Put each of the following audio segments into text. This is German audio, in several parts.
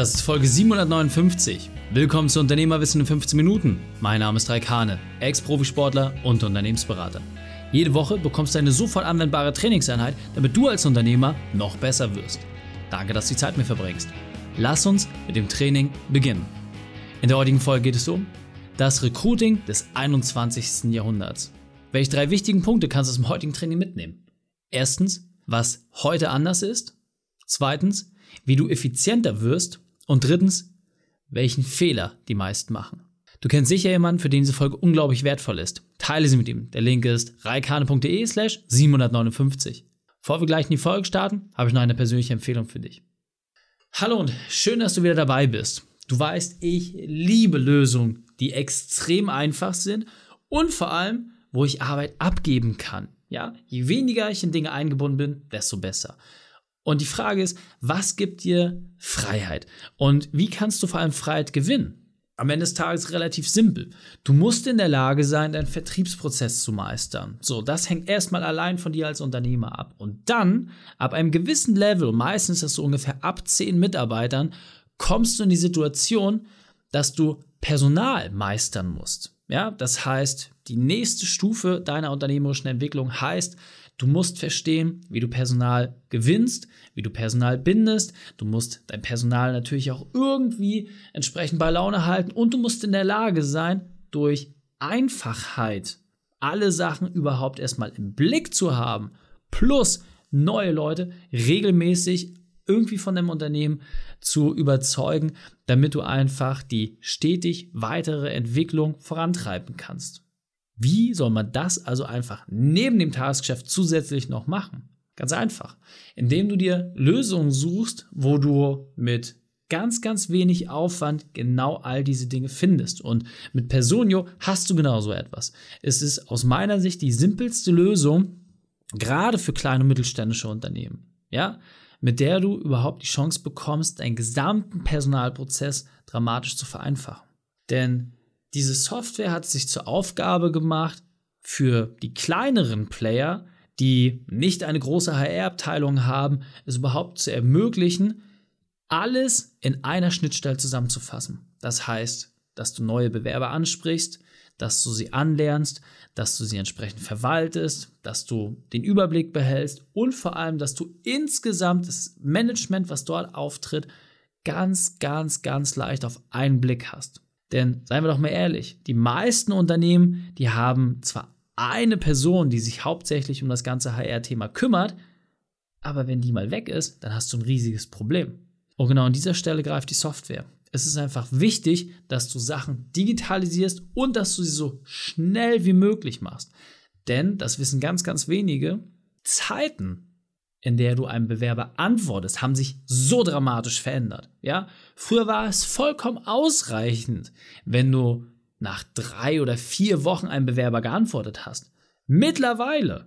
Das ist Folge 759. Willkommen zu Unternehmerwissen in 15 Minuten. Mein Name ist Raik Hane, Ex-Profisportler und Unternehmensberater. Jede Woche bekommst du eine sofort anwendbare Trainingseinheit, damit du als Unternehmer noch besser wirst. Danke, dass du die Zeit mit verbringst. Lass uns mit dem Training beginnen. In der heutigen Folge geht es um das Recruiting des 21. Jahrhunderts. Welche drei wichtigen Punkte kannst du aus dem heutigen Training mitnehmen? Erstens, was heute anders ist. Zweitens, wie du effizienter wirst. Und drittens, welchen Fehler die meisten machen. Du kennst sicher jemanden, für den diese Folge unglaublich wertvoll ist. Teile sie mit ihm. Der Link ist reikane.de slash 759. Bevor wir gleich in die Folge starten, habe ich noch eine persönliche Empfehlung für dich. Hallo und schön, dass du wieder dabei bist. Du weißt, ich liebe Lösungen, die extrem einfach sind und vor allem, wo ich Arbeit abgeben kann. Ja, je weniger ich in Dinge eingebunden bin, desto besser. Und die Frage ist, was gibt dir Freiheit? Und wie kannst du vor allem Freiheit gewinnen? Am Ende des Tages relativ simpel. Du musst in der Lage sein, deinen Vertriebsprozess zu meistern. So, das hängt erstmal allein von dir als Unternehmer ab. Und dann, ab einem gewissen Level, meistens ist das so ungefähr ab zehn Mitarbeitern, kommst du in die Situation, dass du Personal meistern musst. Ja, das heißt, die nächste Stufe deiner unternehmerischen Entwicklung heißt, Du musst verstehen, wie du Personal gewinnst, wie du Personal bindest. Du musst dein Personal natürlich auch irgendwie entsprechend bei Laune halten und du musst in der Lage sein, durch Einfachheit alle Sachen überhaupt erstmal im Blick zu haben, plus neue Leute regelmäßig irgendwie von dem Unternehmen zu überzeugen, damit du einfach die stetig weitere Entwicklung vorantreiben kannst. Wie soll man das also einfach neben dem Tagesgeschäft zusätzlich noch machen? Ganz einfach, indem du dir Lösungen suchst, wo du mit ganz, ganz wenig Aufwand genau all diese Dinge findest. Und mit Personio hast du genau so etwas. Es ist aus meiner Sicht die simpelste Lösung, gerade für kleine und mittelständische Unternehmen. Ja, mit der du überhaupt die Chance bekommst, deinen gesamten Personalprozess dramatisch zu vereinfachen. Denn diese Software hat sich zur Aufgabe gemacht, für die kleineren Player, die nicht eine große HR-Abteilung haben, es überhaupt zu ermöglichen, alles in einer Schnittstelle zusammenzufassen. Das heißt, dass du neue Bewerber ansprichst, dass du sie anlernst, dass du sie entsprechend verwaltest, dass du den Überblick behältst und vor allem, dass du insgesamt das Management, was dort auftritt, ganz, ganz, ganz leicht auf einen Blick hast. Denn seien wir doch mal ehrlich, die meisten Unternehmen, die haben zwar eine Person, die sich hauptsächlich um das ganze HR-Thema kümmert, aber wenn die mal weg ist, dann hast du ein riesiges Problem. Und genau an dieser Stelle greift die Software. Es ist einfach wichtig, dass du Sachen digitalisierst und dass du sie so schnell wie möglich machst. Denn, das wissen ganz, ganz wenige, Zeiten in der du einem Bewerber antwortest, haben sich so dramatisch verändert. Ja, früher war es vollkommen ausreichend, wenn du nach drei oder vier Wochen einem Bewerber geantwortet hast. Mittlerweile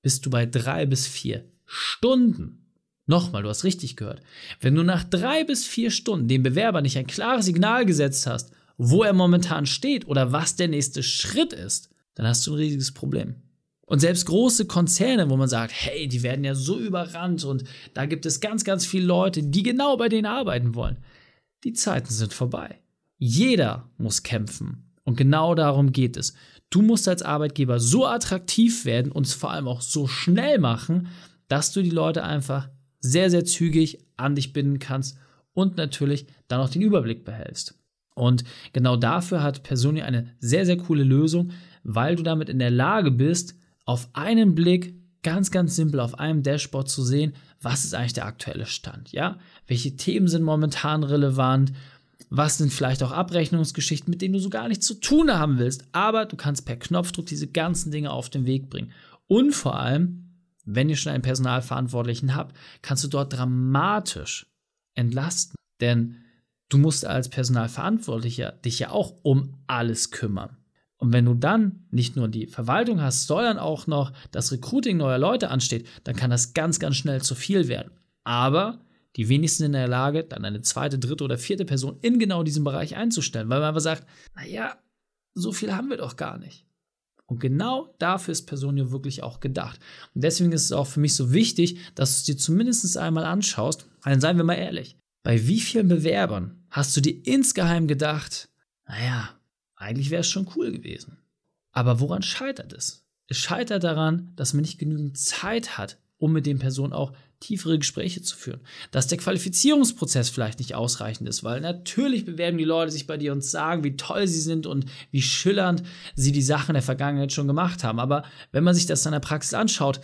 bist du bei drei bis vier Stunden. Nochmal, du hast richtig gehört. Wenn du nach drei bis vier Stunden dem Bewerber nicht ein klares Signal gesetzt hast, wo er momentan steht oder was der nächste Schritt ist, dann hast du ein riesiges Problem. Und selbst große Konzerne, wo man sagt, hey, die werden ja so überrannt und da gibt es ganz, ganz viele Leute, die genau bei denen arbeiten wollen. Die Zeiten sind vorbei. Jeder muss kämpfen. Und genau darum geht es. Du musst als Arbeitgeber so attraktiv werden und es vor allem auch so schnell machen, dass du die Leute einfach sehr, sehr zügig an dich binden kannst und natürlich dann auch den Überblick behältst. Und genau dafür hat Personi eine sehr, sehr coole Lösung, weil du damit in der Lage bist, auf einen Blick ganz, ganz simpel auf einem Dashboard zu sehen, was ist eigentlich der aktuelle Stand, ja? Welche Themen sind momentan relevant? Was sind vielleicht auch Abrechnungsgeschichten, mit denen du so gar nichts zu tun haben willst, aber du kannst per Knopfdruck diese ganzen Dinge auf den Weg bringen. Und vor allem, wenn ihr schon einen Personalverantwortlichen habt, kannst du dort dramatisch entlasten. Denn du musst als Personalverantwortlicher dich ja auch um alles kümmern. Und wenn du dann nicht nur die Verwaltung hast, sondern auch noch das Recruiting neuer Leute ansteht, dann kann das ganz, ganz schnell zu viel werden. Aber die wenigsten sind in der Lage, dann eine zweite, dritte oder vierte Person in genau diesem Bereich einzustellen, weil man einfach sagt, naja, so viel haben wir doch gar nicht. Und genau dafür ist Personio wirklich auch gedacht. Und deswegen ist es auch für mich so wichtig, dass du es dir zumindest einmal anschaust. Dann seien wir mal ehrlich. Bei wie vielen Bewerbern hast du dir insgeheim gedacht, naja, eigentlich wäre es schon cool gewesen. Aber woran scheitert es? Es scheitert daran, dass man nicht genügend Zeit hat, um mit den Personen auch tiefere Gespräche zu führen. Dass der Qualifizierungsprozess vielleicht nicht ausreichend ist, weil natürlich bewerben die Leute sich bei dir und sagen, wie toll sie sind und wie schillernd sie die Sachen der Vergangenheit schon gemacht haben. Aber wenn man sich das in der Praxis anschaut,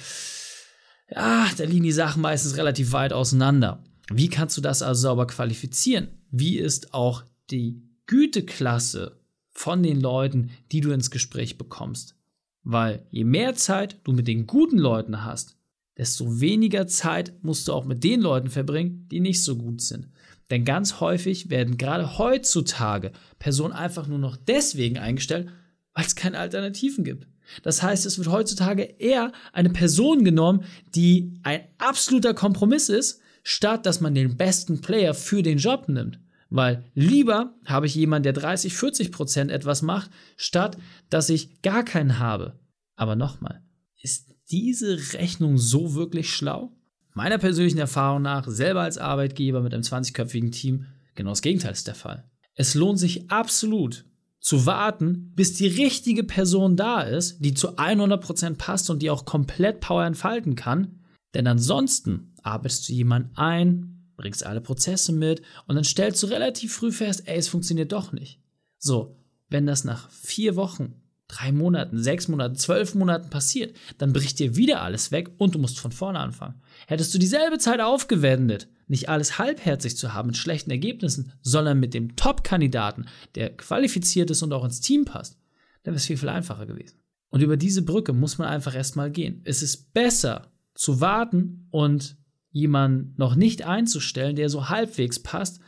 ja, da liegen die Sachen meistens relativ weit auseinander. Wie kannst du das also sauber qualifizieren? Wie ist auch die Güteklasse von den Leuten, die du ins Gespräch bekommst? Weil je mehr Zeit du mit den guten Leuten hast, desto weniger Zeit musst du auch mit den Leuten verbringen, die nicht so gut sind. Denn ganz häufig werden gerade heutzutage Personen einfach nur noch deswegen eingestellt, weil es keine Alternativen gibt. Das heißt, es wird heutzutage eher eine Person genommen, die ein absoluter Kompromiss ist, statt dass man den besten Player für den Job nimmt. Weil lieber habe ich jemanden, der 30, 40 Prozent etwas macht, statt dass ich gar keinen habe. Aber nochmal, ist diese Rechnung so wirklich schlau? Meiner persönlichen Erfahrung nach, selber als Arbeitgeber mit einem 20-köpfigen Team, genau das Gegenteil ist der Fall. Es lohnt sich absolut zu warten, bis die richtige Person da ist, die zu 100% passt und die auch komplett Power entfalten kann. Denn ansonsten arbeitest du jemanden ein, bringst alle Prozesse mit und dann stellst du relativ früh fest, ey, es funktioniert doch nicht. So, wenn das nach vier Wochen drei Monaten, sechs Monaten, zwölf Monaten passiert, dann bricht dir wieder alles weg und du musst von vorne anfangen. Hättest du dieselbe Zeit aufgewendet, nicht alles halbherzig zu haben mit schlechten Ergebnissen, sondern mit dem Top-Kandidaten, der qualifiziert ist und auch ins Team passt, dann wäre es viel, viel einfacher gewesen. Und über diese Brücke muss man einfach erstmal gehen. Es ist besser zu warten und jemanden noch nicht einzustellen, der so halbwegs passt,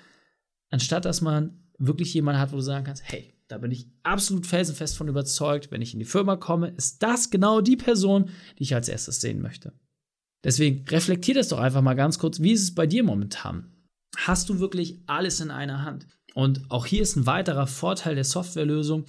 anstatt dass man wirklich jemanden hat, wo du sagen kannst, hey, da bin ich absolut felsenfest von überzeugt, wenn ich in die Firma komme, ist das genau die Person, die ich als erstes sehen möchte. Deswegen reflektier das doch einfach mal ganz kurz, wie ist es bei dir momentan? Hast du wirklich alles in einer Hand? Und auch hier ist ein weiterer Vorteil der Softwarelösung.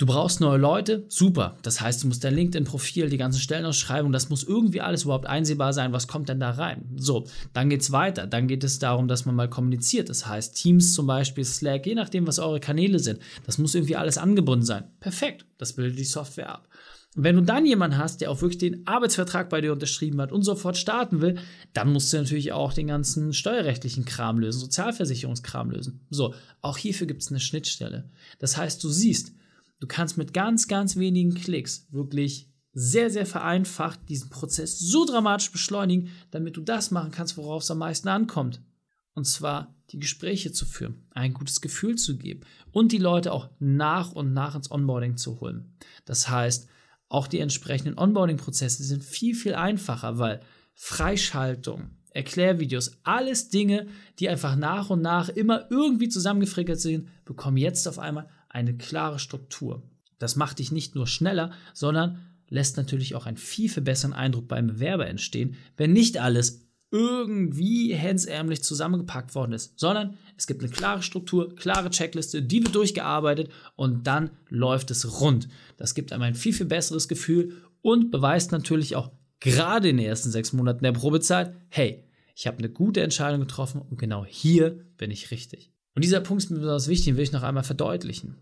Du brauchst neue Leute, super. Das heißt, du musst dein LinkedIn-Profil, die ganzen Stellenausschreibungen, das muss irgendwie alles überhaupt einsehbar sein. Was kommt denn da rein? So, dann geht es weiter. Dann geht es darum, dass man mal kommuniziert. Das heißt, Teams zum Beispiel, Slack, je nachdem, was eure Kanäle sind. Das muss irgendwie alles angebunden sein. Perfekt. Das bildet die Software ab. Und wenn du dann jemanden hast, der auch wirklich den Arbeitsvertrag bei dir unterschrieben hat und sofort starten will, dann musst du natürlich auch den ganzen steuerrechtlichen Kram lösen, Sozialversicherungskram lösen. So, auch hierfür gibt es eine Schnittstelle. Das heißt, du siehst, Du kannst mit ganz, ganz wenigen Klicks wirklich sehr, sehr vereinfacht diesen Prozess so dramatisch beschleunigen, damit du das machen kannst, worauf es am meisten ankommt. Und zwar die Gespräche zu führen, ein gutes Gefühl zu geben und die Leute auch nach und nach ins Onboarding zu holen. Das heißt, auch die entsprechenden Onboarding-Prozesse sind viel, viel einfacher, weil Freischaltung, Erklärvideos, alles Dinge, die einfach nach und nach immer irgendwie zusammengefrickelt sind, bekommen jetzt auf einmal eine klare Struktur. Das macht dich nicht nur schneller, sondern lässt natürlich auch einen viel, viel besseren Eindruck beim Bewerber entstehen, wenn nicht alles irgendwie händsärmlich zusammengepackt worden ist, sondern es gibt eine klare Struktur, klare Checkliste, die wird durchgearbeitet und dann läuft es rund. Das gibt einem ein viel, viel besseres Gefühl und beweist natürlich auch gerade in den ersten sechs Monaten der Probezeit, hey, ich habe eine gute Entscheidung getroffen und genau hier bin ich richtig. Und dieser Punkt ist mir besonders wichtig, den will ich noch einmal verdeutlichen.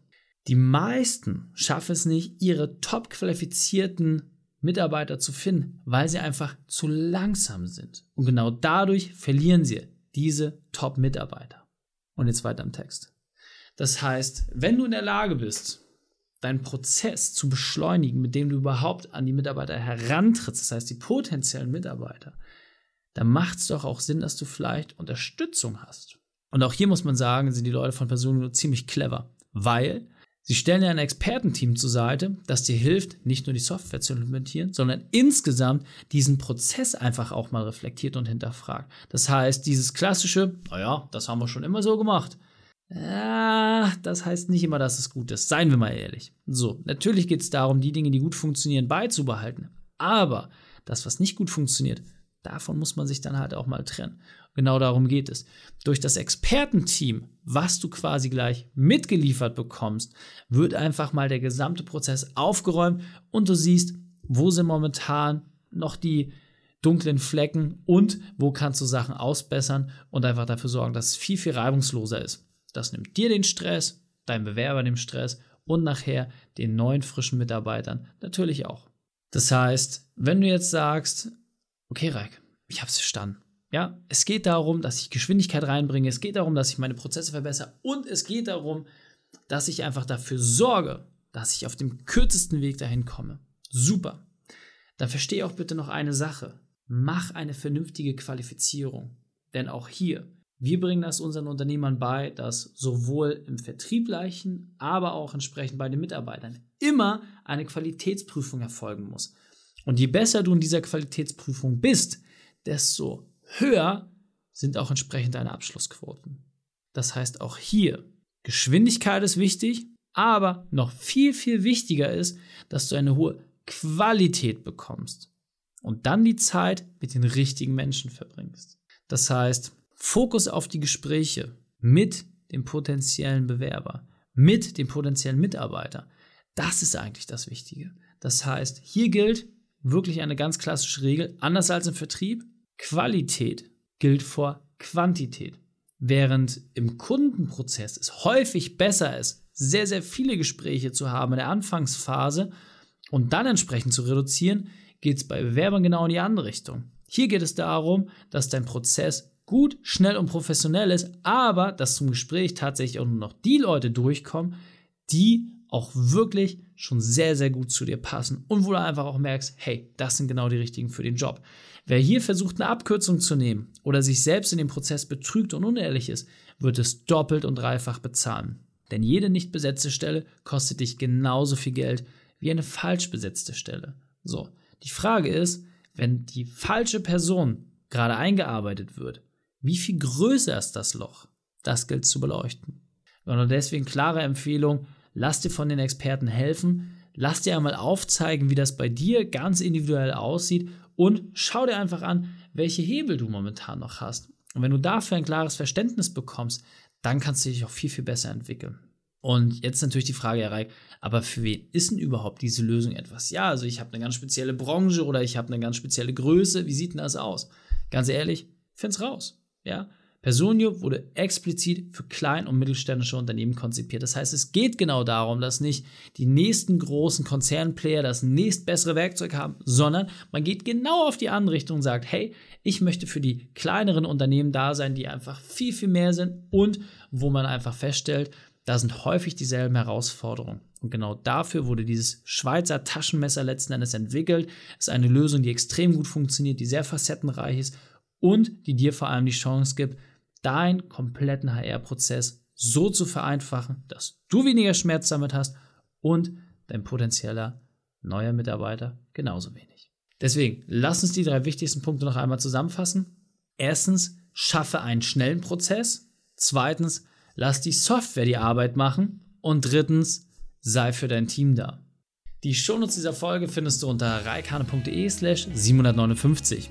Die meisten schaffen es nicht, ihre top qualifizierten Mitarbeiter zu finden, weil sie einfach zu langsam sind. Und genau dadurch verlieren sie diese Top-Mitarbeiter. Und jetzt weiter im Text. Das heißt, wenn du in der Lage bist, deinen Prozess zu beschleunigen, mit dem du überhaupt an die Mitarbeiter herantrittst, das heißt die potenziellen Mitarbeiter, dann macht es doch auch Sinn, dass du vielleicht Unterstützung hast. Und auch hier muss man sagen, sind die Leute von Personen ziemlich clever, weil sie stellen ja ein Expertenteam zur Seite, das dir hilft, nicht nur die Software zu implementieren, sondern insgesamt diesen Prozess einfach auch mal reflektiert und hinterfragt. Das heißt, dieses klassische, naja, das haben wir schon immer so gemacht. Ja, das heißt nicht immer, dass es gut ist. Seien wir mal ehrlich. So, natürlich geht es darum, die Dinge, die gut funktionieren, beizubehalten. Aber das, was nicht gut funktioniert, davon muss man sich dann halt auch mal trennen. Genau darum geht es. Durch das Expertenteam, was du quasi gleich mitgeliefert bekommst, wird einfach mal der gesamte Prozess aufgeräumt und du siehst, wo sind momentan noch die dunklen Flecken und wo kannst du Sachen ausbessern und einfach dafür sorgen, dass es viel, viel reibungsloser ist. Das nimmt dir den Stress, deinem Bewerber den Stress und nachher den neuen frischen Mitarbeitern natürlich auch. Das heißt, wenn du jetzt sagst, okay, Reik, ich habe es verstanden. Ja, es geht darum, dass ich Geschwindigkeit reinbringe, es geht darum, dass ich meine Prozesse verbessere und es geht darum, dass ich einfach dafür sorge, dass ich auf dem kürzesten Weg dahin komme. Super. Dann verstehe auch bitte noch eine Sache. Mach eine vernünftige Qualifizierung. Denn auch hier, wir bringen das unseren Unternehmern bei, dass sowohl im Vertrieblichen, aber auch entsprechend bei den Mitarbeitern immer eine Qualitätsprüfung erfolgen muss. Und je besser du in dieser Qualitätsprüfung bist, desto höher sind auch entsprechend deine Abschlussquoten. Das heißt, auch hier, Geschwindigkeit ist wichtig, aber noch viel, viel wichtiger ist, dass du eine hohe Qualität bekommst und dann die Zeit mit den richtigen Menschen verbringst. Das heißt, Fokus auf die Gespräche mit dem potenziellen Bewerber, mit dem potenziellen Mitarbeiter. Das ist eigentlich das Wichtige. Das heißt, hier gilt wirklich eine ganz klassische Regel, anders als im Vertrieb, Qualität gilt vor Quantität. Während im Kundenprozess es häufig besser ist, sehr, sehr viele Gespräche zu haben in der Anfangsphase und dann entsprechend zu reduzieren, geht es bei Bewerbern genau in die andere Richtung. Hier geht es darum, dass dein Prozess gut, schnell und professionell ist, aber dass zum Gespräch tatsächlich auch nur noch die Leute durchkommen, die auch wirklich schon sehr, sehr gut zu dir passen und wo du einfach auch merkst, hey, das sind genau die richtigen für den Job. Wer hier versucht, eine Abkürzung zu nehmen oder sich selbst in dem Prozess betrügt und unehrlich ist, wird es doppelt und dreifach bezahlen. Denn jede nicht besetzte Stelle kostet dich genauso viel Geld wie eine falsch besetzte Stelle. So, die Frage ist, wenn die falsche Person gerade eingearbeitet wird, wie viel größer ist das Loch? Das gilt zu beleuchten. Und deswegen klare Empfehlung, lass dir von den Experten helfen, lass dir einmal aufzeigen, wie das bei dir ganz individuell aussieht und schau dir einfach an, welche Hebel du momentan noch hast. Und wenn du dafür ein klares Verständnis bekommst, dann kannst du dich auch viel, viel besser entwickeln. Und jetzt natürlich die Frage, Herr Reik, aber für wen ist denn überhaupt diese Lösung etwas? Ja, also ich habe eine ganz spezielle Branche oder ich habe eine ganz spezielle Größe. Wie sieht denn das aus? Ganz ehrlich, find's raus. Ja, Personio wurde explizit für klein- und mittelständische Unternehmen konzipiert. Das heißt, es geht genau darum, dass nicht die nächsten großen Konzernplayer das nächstbessere Werkzeug haben, sondern man geht genau auf die andere Richtung und sagt, hey, ich möchte für die kleineren Unternehmen da sein, die einfach viel, viel mehr sind und wo man einfach feststellt, da sind häufig dieselben Herausforderungen. Und genau dafür wurde dieses Schweizer Taschenmesser letzten Endes entwickelt. Es ist eine Lösung, die extrem gut funktioniert, die sehr facettenreich ist und die dir vor allem die Chance gibt, deinen kompletten HR-Prozess so zu vereinfachen, dass du weniger Schmerz damit hast und dein potenzieller neuer Mitarbeiter genauso wenig. Deswegen, lass uns die drei wichtigsten Punkte noch einmal zusammenfassen. Erstens, schaffe einen schnellen Prozess. Zweitens, lass die Software die Arbeit machen. Und drittens, sei für dein Team da. Die Shownotes dieser Folge findest du unter reikane.de slash 759.